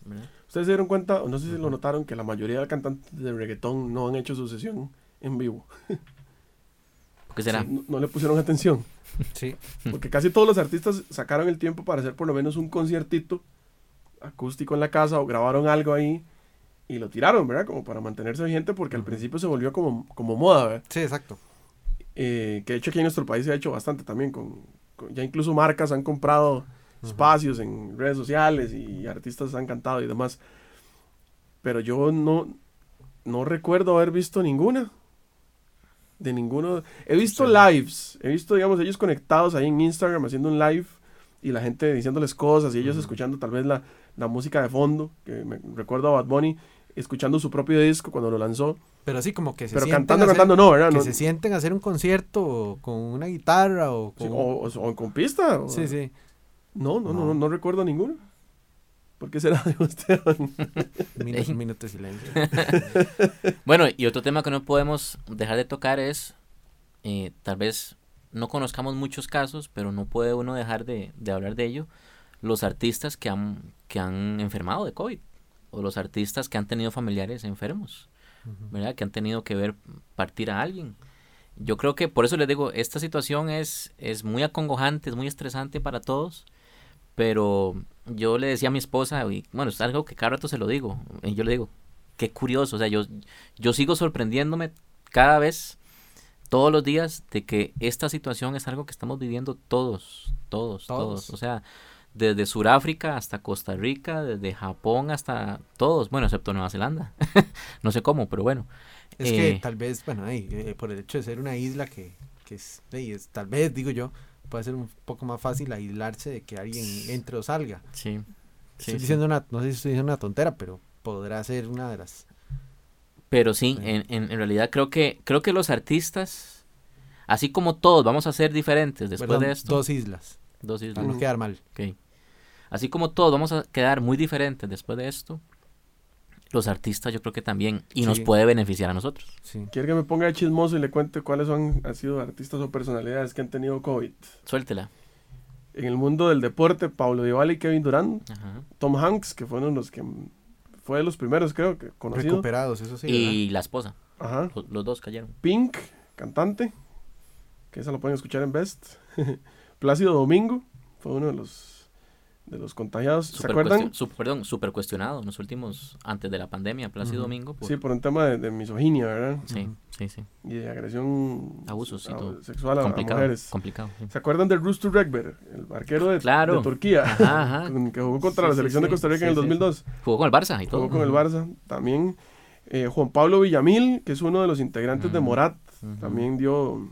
¿Verdad? Ustedes se dieron cuenta, o no sé si lo notaron, que la mayoría de cantantes de reggaetón no han hecho su sesión en vivo. <laughs> ¿Por qué será? No, no le pusieron atención. <laughs> Sí. Porque casi todos los artistas sacaron el tiempo para hacer por lo menos un conciertito acústico en la casa o grabaron algo ahí y lo tiraron, ¿verdad? Como para mantenerse vigente porque al principio se volvió como, como moda, ¿verdad? Sí, exacto. Eh, que de hecho aquí en nuestro país se ha hecho bastante también, con, con- ya incluso marcas han comprado espacios en redes sociales y artistas han cantado y demás. Pero yo no, no recuerdo haber visto ninguna. De ninguno. He visto lives. He visto, digamos, ellos conectados ahí en Instagram haciendo un live y la gente diciéndoles cosas y ellos escuchando tal vez la, la música de fondo. Que me recuerdo a Bad Bunny escuchando su propio disco cuando lo lanzó. Pero sí, como que se Pero sienten cantando, a hacer- cantando no, ¿verdad? Que No- se sienten a hacer un concierto con una guitarra o sí, con... o, o- o con pista. o- Sí, sí. No, no, no, No. no, recuerdo ninguno. ¿Por qué será, digo Esteban? <laughs> Minuto, un minuto de silencio. <laughs> Bueno, y otro tema que no podemos dejar de tocar es, eh, tal vez no conozcamos muchos casos, pero no puede uno dejar de, de hablar de ello, los artistas que han, que han enfermado de COVID, o los artistas que han tenido familiares enfermos, ¿verdad? Que han tenido que ver partir a alguien. Yo creo que por eso les digo, esta situación es, es muy acongojante, es muy estresante para todos, pero yo le decía a mi esposa, y bueno, es algo que cada rato se lo digo, y yo le digo, qué curioso, o sea, yo, yo sigo sorprendiéndome cada vez, todos los días, de que esta situación es algo que estamos viviendo todos, todos, todos, Todos. o sea, desde Sudáfrica hasta Costa Rica, desde Japón hasta todos, bueno, excepto Nueva Zelanda, <laughs> no sé cómo, pero bueno. Es Eh, que tal vez, bueno, ahí, eh, por el hecho de ser una isla que, que es- tal vez, digo yo, puede ser un poco más fácil aislarse de que alguien entre o salga. Sí. sí, estoy sí. diciendo una, no sé si estoy diciendo una tontera, pero podrá ser una de las... Pero sí, Sí. en, en, en realidad creo que, creo que los artistas, así como todos vamos a ser diferentes después perdón, de esto. Dos islas, dos islas, para no quedar mal. ok. Así como todos vamos a quedar muy diferentes después de esto, los artistas yo creo que también, y nos puede beneficiar a nosotros. Sí. ¿Quiere que me ponga de chismoso y le cuente cuáles son, han sido artistas o personalidades que han tenido COVID? Suéltela. En el mundo del deporte, Pablo Dybala y Kevin Durant, Ajá. Tom Hanks, que fueron los que fue de los primeros, creo que conocido. Recuperados, eso sí. ¿verdad? y la esposa, Ajá. los, los dos cayeron. Pink, cantante, que esa lo pueden escuchar en Best. <laughs> Plácido Domingo, fue uno de los de los contagiados. ¿Se acuerdan? su- perdón, súper cuestionado en los últimos, antes de la pandemia, Plácido Ujú. Domingo. por- Sí, por un tema de, de misoginia, ¿verdad? sí, sí, sí. Y de agresión Abusos a- todo. sexual a, a complicado, mujeres. complicado. sí. ¿Se acuerdan del Rooster Regber, el arquero de, Claro. de Turquía? Ajá, <laughs> que jugó contra Sí, la sí, selección de. Costa Rica en el sí, 2002. Jugó con el Barça y todo. Jugó con el Barça. También eh, Juan Pablo Villamil, que es uno de los integrantes de. Morat, también dio,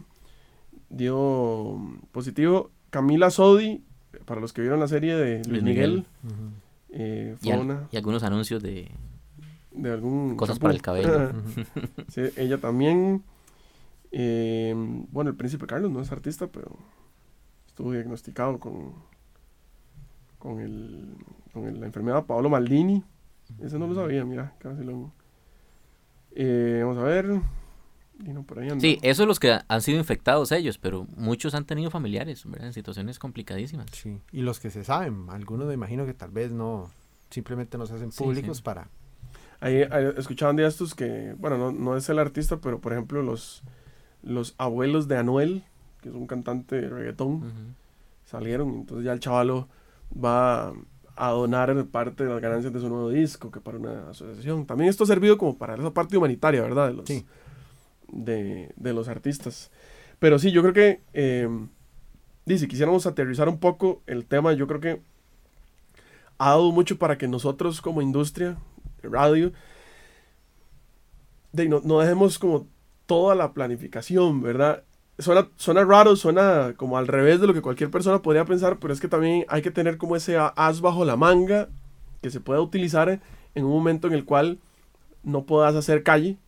dio positivo. Camila Sodi, para los que vieron la serie de Luis Luis Miguel, Miguel. Eh, Y, fue al- una y algunos anuncios de de algún cosas champú. para el cabello. <laughs> Sí, ella también. eh, bueno, el príncipe Carlos no es artista, pero estuvo diagnosticado con con, el, con el- la enfermedad Paolo Maldini. Ese no lo sabía, mira, casi lo. Eh, vamos a ver. Y no, por ahí. Sí, esos los que han sido infectados ellos, pero muchos han tenido familiares, ¿verdad? En situaciones complicadísimas. Sí. Y los que se saben, algunos me imagino que tal vez no, simplemente no se hacen públicos sí. para... Ahí, ahí escuchaban de estos que, bueno, no, no es el artista, pero por ejemplo los, los abuelos de Anuel, que es un cantante de reggaetón, salieron. Entonces ya el chavalo va a donar parte de las ganancias de su nuevo disco, que para una asociación. También esto ha servido como para esa parte humanitaria, ¿verdad? De los, Sí. De, de los artistas. Pero sí, yo creo que, eh, quisiéramos aterrizar un poco el tema, yo creo que ha dado mucho para que nosotros como industria radio, de, no, no dejemos como toda la planificación, ¿verdad? Suena, suena raro, suena como al revés de lo que cualquier persona podría pensar, pero es que también hay que tener como ese as bajo la manga que se pueda utilizar en un momento en el cual no puedas hacer calle,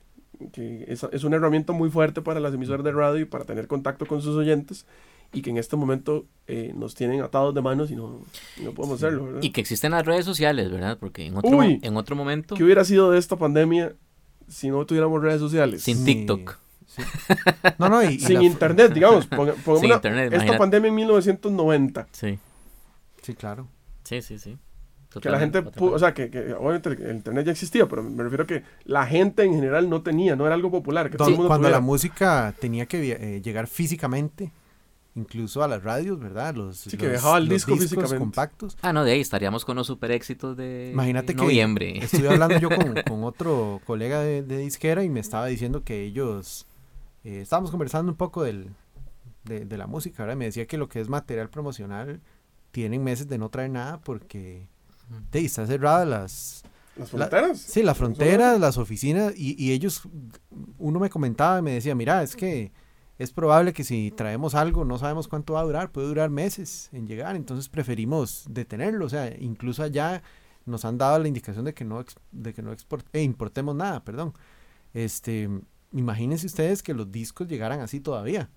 que es, es una herramienta muy fuerte para las emisoras de radio y para tener contacto con sus oyentes y que en este momento eh, nos tienen atados de manos y no, y no podemos hacerlo, ¿verdad? Y que existen las redes sociales, ¿verdad? Porque en otro, Uy. en otro momento, ¿Qué hubiera sido de esta pandemia si no tuviéramos redes sociales? sin Sí, TikTok. sí. No, no, y, y <laughs> Sin la- internet, digamos. <laughs> ponga- pongamos Sin una- internet, esta imagínate. pandemia en 1990. Sí, Sí, claro. sí, sí, sí. Que la gente, Totalmente, o sea, que, que obviamente el, el internet ya existía, pero me refiero a que la gente en general no tenía, no era algo popular, que todo Sí, el mundo cuando la música tenía que eh, llegar físicamente, incluso a las radios, ¿verdad? Los, Sí, que los- viajaba el los disco discos físicamente. compactos. Ah, no, de ahí estaríamos con los super éxitos de Imagínate que noviembre. estuve hablando yo con, <laughs> con otro colega de, de disquera y me estaba diciendo que ellos, eh, estábamos conversando un poco del, de, de la música, ¿verdad? Me decía que lo que es material promocional tienen meses de no traer nada porque de, ahí está cerrada las, Las la- fronteras. Sí, las fronteras, las oficinas, y, y ellos, uno me comentaba y me decía, mira, es que es probable que si traemos algo, no sabemos cuánto va a durar, puede durar meses en llegar, entonces preferimos detenerlo, o sea, incluso allá nos han dado la indicación de que no, de que no export- eh, importemos nada, perdón. Este, imagínense ustedes que los discos llegaran así todavía.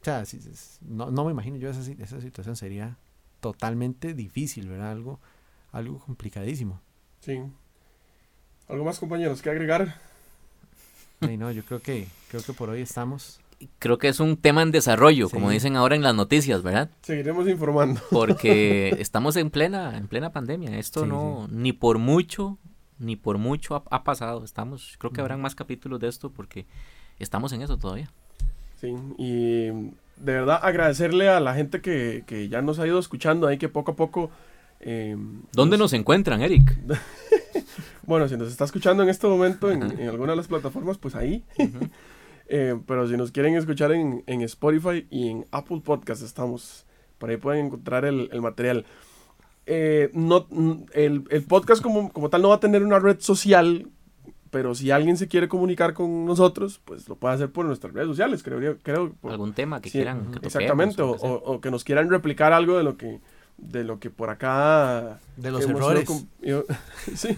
O sea, si- si- no, no me imagino yo esa, esa situación, sería totalmente difícil, ¿verdad? Algo, algo complicadísimo. Sí. ¿Algo más, compañeros, que agregar? Ay, no, yo creo que, creo que por hoy estamos. Creo que es un tema en desarrollo, como Sí. dicen ahora en las noticias, ¿verdad? Seguiremos informando. <laughs> Porque estamos en plena, en plena pandemia. Esto Sí, no, ni por mucho, ni por mucho ha, ha pasado. Estamos, creo que habrán más capítulos de esto porque estamos en eso todavía. Sí, y de verdad agradecerle a la gente que, que ya nos ha ido escuchando ahí, que poco a poco... eh, ¿Dónde nos encuentran, Eric? <laughs> Bueno, si nos está escuchando en este momento en, en alguna de las plataformas, pues ahí. <laughs> Eh, pero si nos quieren escuchar en, en Spotify y en Apple Podcast estamos. Por ahí pueden encontrar el, el material. Eh, no, el, el podcast como, como tal no va a tener una red social, pero si alguien se quiere comunicar con nosotros, pues lo puede hacer por nuestras redes sociales, creo. creo por- ¿Algún tema que sí, quieran que toquemos Exactamente, o, o- o que nos quieran replicar algo de lo que, de lo que por acá De los hemos ido errores. com- yo- <laughs> sí,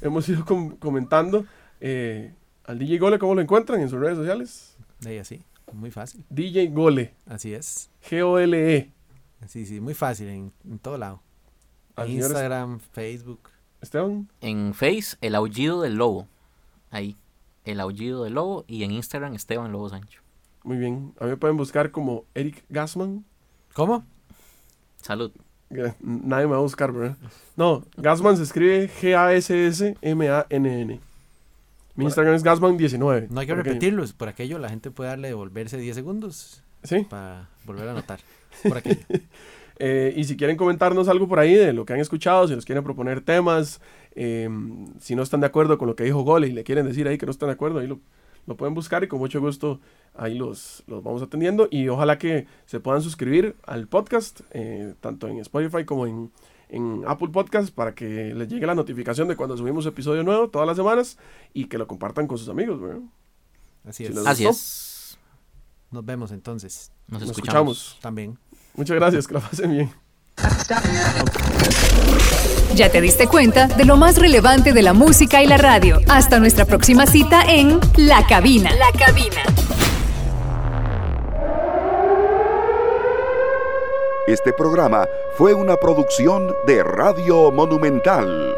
hemos ido com- comentando. Eh, al DJ Gole, ¿cómo lo encuentran en sus redes sociales? De ahí así, muy fácil. DJ Gole, Así es. G-O-L-E. Sí, sí, muy fácil en, en todo lado. Al Instagram, Facebook. Esteban, En Face, el aullido del lobo. Ahí. El aullido del lobo. Y en Instagram, Esteban Lobo Sancho. muy bien. A mí me pueden buscar como Eric Gassman. ¿Cómo? Salud. Nadie me va a buscar, ¿verdad? No, Gassman se escribe G-A-S-S-M-A-N-N. Mi Instagram es Gassman19. No hay que repetirlo, por aquello la gente puede darle devolverse 10 segundos Sí. para volver a anotar. <laughs> Por aquello. Eh, y si quieren comentarnos algo por ahí de lo que han escuchado, si nos quieren proponer temas, eh, si no están de acuerdo con lo que dijo Gole y le quieren decir ahí que no están de acuerdo, ahí lo, lo pueden buscar y con mucho gusto ahí los, los vamos atendiendo. Y ojalá que se puedan suscribir al podcast, eh, tanto en Spotify como en, en Apple Podcast, para que les llegue la notificación de cuando subimos episodio nuevo todas las semanas y que lo compartan con sus amigos. ¿verdad? Así Si es. Así gustó? es. Nos vemos entonces. Nos, Nos escuchamos. escuchamos. También. Muchas gracias, que la pasen bien. Ya te diste cuenta de lo más relevante de la música y la radio. Hasta nuestra próxima cita en La Cabina. La Cabina. Este programa fue una producción de Radio Monumental.